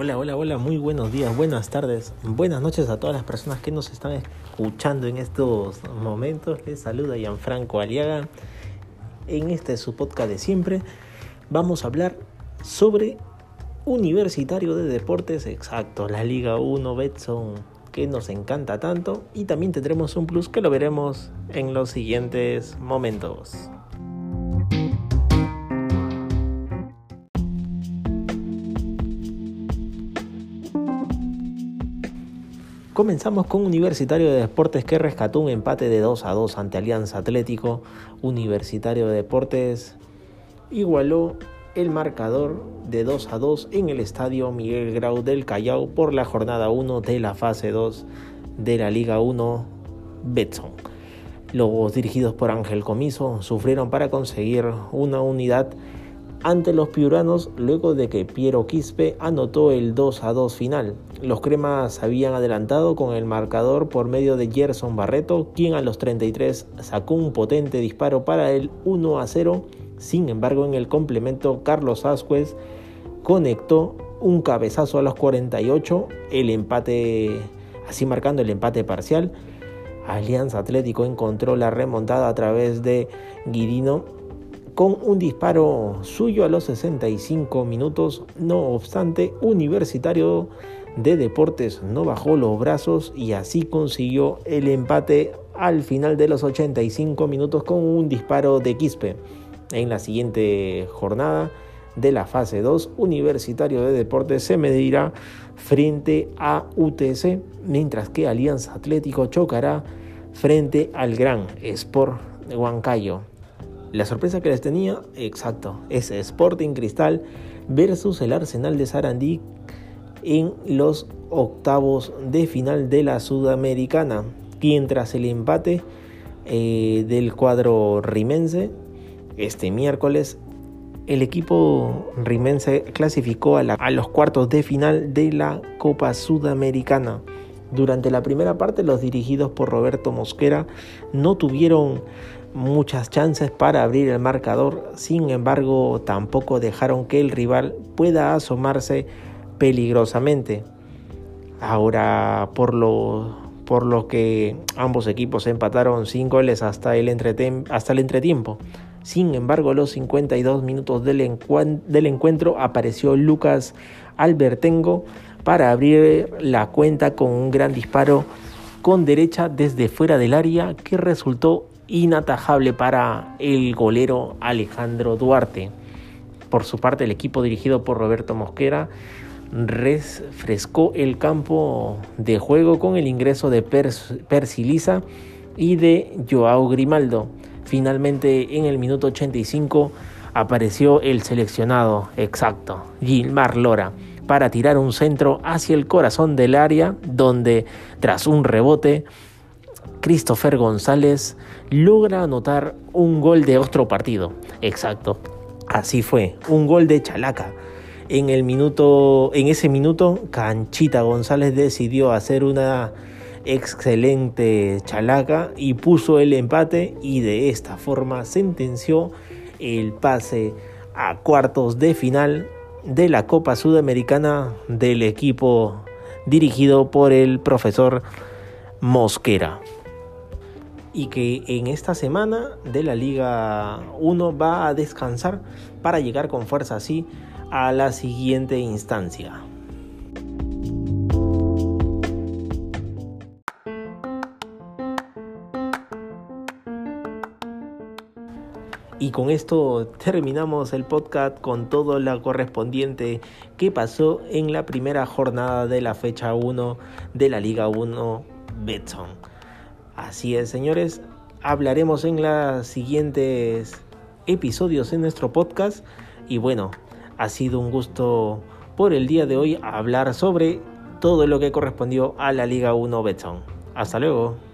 Hola, hola, hola, muy buenos días, buenas tardes, buenas noches a todas las personas que nos están escuchando en estos momentos. Les saluda Gianfranco Aliaga. En este su podcast de siempre vamos a hablar sobre Universitario de Deportes Exacto, la Liga 1 Betson que nos encanta tanto y también tendremos un plus que lo veremos en los siguientes momentos. Comenzamos con Universitario de Deportes que rescató un empate de 2 a 2 ante Alianza Atlético. Universitario de Deportes igualó el marcador de 2 a 2 en el estadio Miguel Grau del Callao por la jornada 1 de la fase 2 de la Liga 1 Betson. Los dirigidos por Ángel Comiso sufrieron para conseguir una unidad ante los piuranos luego de que Piero Quispe anotó el 2 a 2 final. Los cremas habían adelantado con el marcador por medio de Gerson Barreto, quien a los 33 sacó un potente disparo para el 1 a 0. Sin embargo, en el complemento, Carlos Asquez conectó un cabezazo a los 48, el empate, así marcando el empate parcial. Alianza Atlético encontró la remontada a través de Guidino con un disparo suyo a los 65 minutos. No obstante, Universitario de Deportes no bajó los brazos y así consiguió el empate al final de los 85 minutos con un disparo de Quispe. En la siguiente jornada de la fase 2, Universitario de Deportes se medirá frente a UTC, mientras que Alianza Atlético chocará frente al Gran Sport de Huancayo. La sorpresa que les tenía, exacto, es Sporting Cristal versus el Arsenal de Sarandí en los octavos de final de la Sudamericana. Quien tras el empate eh, del cuadro rimense este miércoles, el equipo rimense clasificó a, a los cuartos de final de la Copa Sudamericana. Durante la primera parte, los dirigidos por Roberto Mosquera no tuvieron muchas chances para abrir el marcador, sin embargo tampoco dejaron que el rival pueda asomarse peligrosamente. Ahora por lo, por que ambos equipos empataron sin goles hasta el, hasta el entretiempo. Sin embargo, a los 52 minutos del encuentro apareció Lucas Albertengo para abrir la cuenta con un gran disparo con derecha desde fuera del área que resultó inatajable para el golero Alejandro Duarte. Por su parte, el equipo dirigido por Roberto Mosquera refrescó el campo de juego con el ingreso de Persilisa y de Joao Grimaldo. Finalmente, en el minuto 85, apareció el seleccionado exacto, Gilmar Lora, para tirar un centro hacia el corazón del área, donde, tras un rebote, Christopher González logra anotar un gol de otro partido. Exacto. Así fue, un gol de Chalaca. En el minuto en ese minuto Canchita González decidió hacer una excelente chalaca y puso el empate y de esta forma sentenció el pase a cuartos de final de la Copa Sudamericana del equipo dirigido por el profesor Mosquera y que en esta semana de la Liga 1 va a descansar para llegar con fuerza así a la siguiente instancia. Y con esto terminamos el podcast con todo lo correspondiente que pasó en la primera jornada de la fecha 1 de la Liga 1 Betson. Así es, señores, hablaremos en los siguientes episodios en nuestro podcast y bueno, ha sido un gusto por el día de hoy hablar sobre todo lo que correspondió a la Liga 1 Betson. Hasta luego.